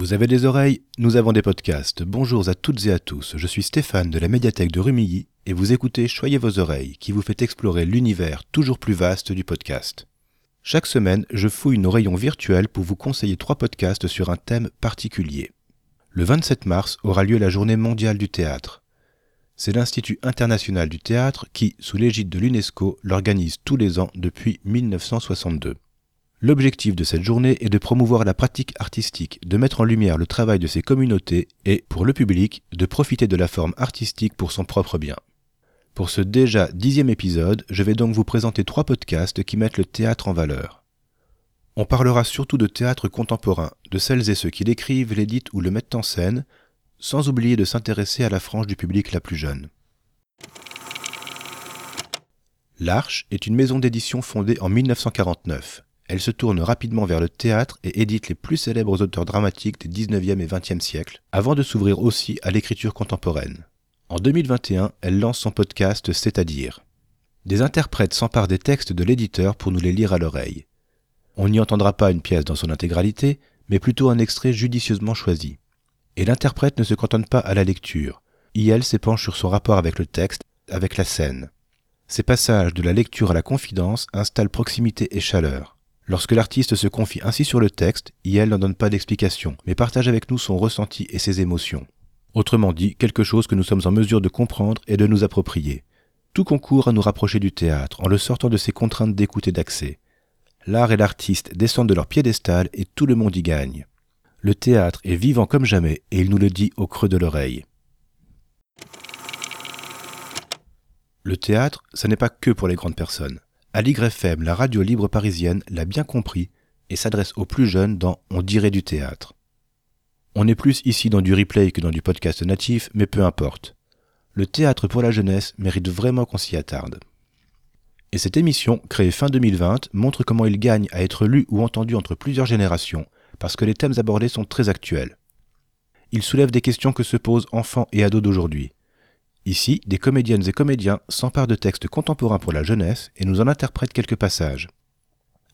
Vous avez des oreilles Nous avons des podcasts. Bonjour à toutes et à tous. Je suis Stéphane de la médiathèque de Rumilly et vous écoutez Choyez vos oreilles qui vous fait explorer l'univers toujours plus vaste du podcast. Chaque semaine, je fouille nos rayons virtuels pour vous conseiller trois podcasts sur un thème particulier. Le 27 mars aura lieu la journée mondiale du théâtre. C'est l'Institut international du théâtre qui, sous l'égide de l'UNESCO, l'organise tous les ans depuis 1962. L'objectif de cette journée est de promouvoir la pratique artistique, de mettre en lumière le travail de ces communautés et, pour le public, de profiter de la forme artistique pour son propre bien. Pour ce déjà dixième épisode, je vais donc vous présenter trois podcasts qui mettent le théâtre en valeur. On parlera surtout de théâtre contemporain, de celles et ceux qui l'écrivent, l'éditent ou le mettent en scène, sans oublier de s'intéresser à la frange du public la plus jeune. L'Arche est une maison d'édition fondée en 1949. Elle se tourne rapidement vers le théâtre et édite les plus célèbres auteurs dramatiques des 19e et 20e siècles, avant de s'ouvrir aussi à l'écriture contemporaine. En 2021, elle lance son podcast C'est-à-dire. Des interprètes s'emparent des textes de l'éditeur pour nous les lire à l'oreille. On n'y entendra pas une pièce dans son intégralité, mais plutôt un extrait judicieusement choisi. Et l'interprète ne se cantonne pas à la lecture. IL s'épanche sur son rapport avec le texte, avec la scène. Ces passages de la lecture à la confidence installent proximité et chaleur. Lorsque l'artiste se confie ainsi sur le texte, IL n'en donne pas d'explication, mais partage avec nous son ressenti et ses émotions. Autrement dit, quelque chose que nous sommes en mesure de comprendre et de nous approprier. Tout concourt à nous rapprocher du théâtre en le sortant de ses contraintes d'écoute et d'accès. L'art et l'artiste descendent de leur piédestal et tout le monde y gagne. Le théâtre est vivant comme jamais et il nous le dit au creux de l'oreille. Le théâtre, ce n'est pas que pour les grandes personnes. À l'YFM, la radio libre parisienne l'a bien compris et s'adresse aux plus jeunes dans On dirait du théâtre. On est plus ici dans du replay que dans du podcast natif, mais peu importe. Le théâtre pour la jeunesse mérite vraiment qu'on s'y attarde. Et cette émission, créée fin 2020, montre comment il gagne à être lu ou entendu entre plusieurs générations, parce que les thèmes abordés sont très actuels. Il soulève des questions que se posent enfants et ados d'aujourd'hui. Ici, des comédiennes et comédiens s'emparent de textes contemporains pour la jeunesse et nous en interprètent quelques passages.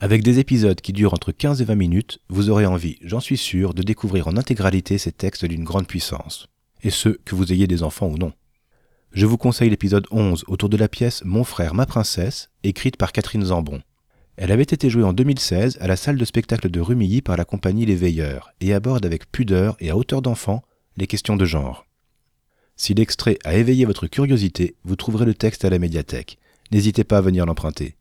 Avec des épisodes qui durent entre 15 et 20 minutes, vous aurez envie, j'en suis sûr, de découvrir en intégralité ces textes d'une grande puissance. Et ce, que vous ayez des enfants ou non. Je vous conseille l'épisode 11 autour de la pièce Mon frère, ma princesse, écrite par Catherine Zambon. Elle avait été jouée en 2016 à la salle de spectacle de Rumilly par la compagnie Les Veilleurs et aborde avec pudeur et à hauteur d'enfant les questions de genre. Si l'extrait a éveillé votre curiosité, vous trouverez le texte à la médiathèque. N'hésitez pas à venir l'emprunter.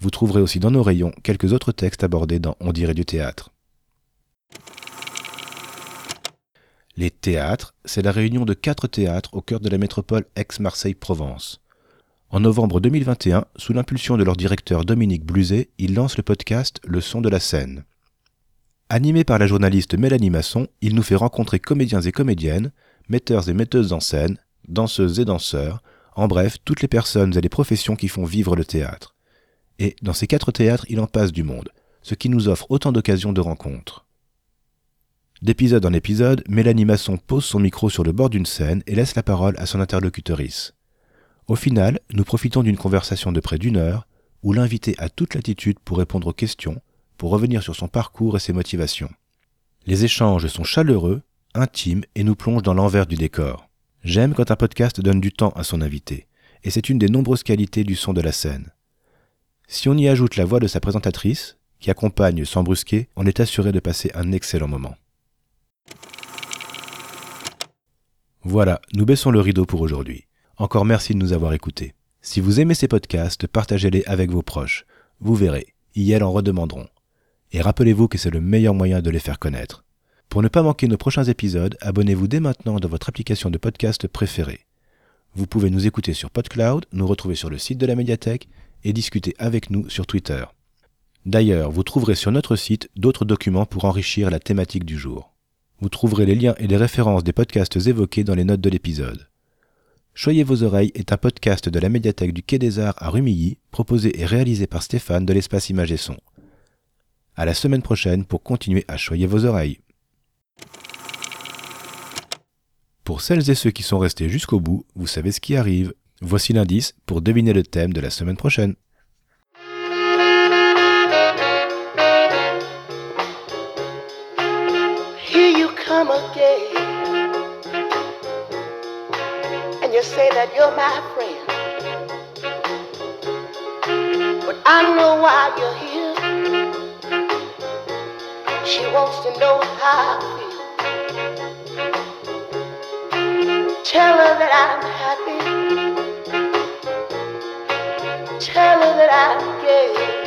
Vous trouverez aussi dans nos rayons quelques autres textes abordés dans On dirait du théâtre. Les théâtres, c'est la réunion de quatre théâtres au cœur de la métropole Aix-Marseille-Provence. En novembre 2021, sous l'impulsion de leur directeur Dominique Bluzet, ils lancent le podcast Le son de la scène. Animé par la journaliste Mélanie Masson, il nous fait rencontrer comédiens et comédiennes, metteurs et metteuses en scène, danseuses et danseurs, en bref, toutes les personnes et les professions qui font vivre le théâtre. Et dans ces quatre théâtres, il en passe du monde, ce qui nous offre autant d'occasions de rencontres. D'épisode en épisode, Mélanie Masson pose son micro sur le bord d'une scène et laisse la parole à son interlocutrice. Au final, nous profitons d'une conversation de près d'une heure, où l'invité a toute l'attitude pour répondre aux questions, pour revenir sur son parcours et ses motivations. Les échanges sont chaleureux, intime et nous plonge dans l'envers du décor. J'aime quand un podcast donne du temps à son invité, et c'est une des nombreuses qualités du son de la scène. Si on y ajoute la voix de sa présentatrice, qui accompagne sans brusquer, on est assuré de passer un excellent moment. Voilà, nous baissons le rideau pour aujourd'hui. Encore merci de nous avoir écoutés. Si vous aimez ces podcasts, partagez-les avec vos proches. Vous verrez, y en redemanderont. Et rappelez-vous que c'est le meilleur moyen de les faire connaître. Pour ne pas manquer nos prochains épisodes, abonnez-vous dès maintenant dans votre application de podcast préférée. Vous pouvez nous écouter sur PodCloud, nous retrouver sur le site de la médiathèque et discuter avec nous sur Twitter. D'ailleurs, vous trouverez sur notre site d'autres documents pour enrichir la thématique du jour. Vous trouverez les liens et les références des podcasts évoqués dans les notes de l'épisode. Choyez vos oreilles est un podcast de la médiathèque du Quai des Arts à Rumilly, proposé et réalisé par Stéphane de l'espace Image et Son. À la semaine prochaine pour continuer à choyer vos oreilles. Pour celles et ceux qui sont restés jusqu'au bout, vous savez ce qui arrive. Voici l'indice pour deviner le thème de la semaine prochaine. Here you come again. And you say that you're my friend. But I don't know why you're here. She wants to know how. Tell her that I'm happy. Tell her that I'm gay.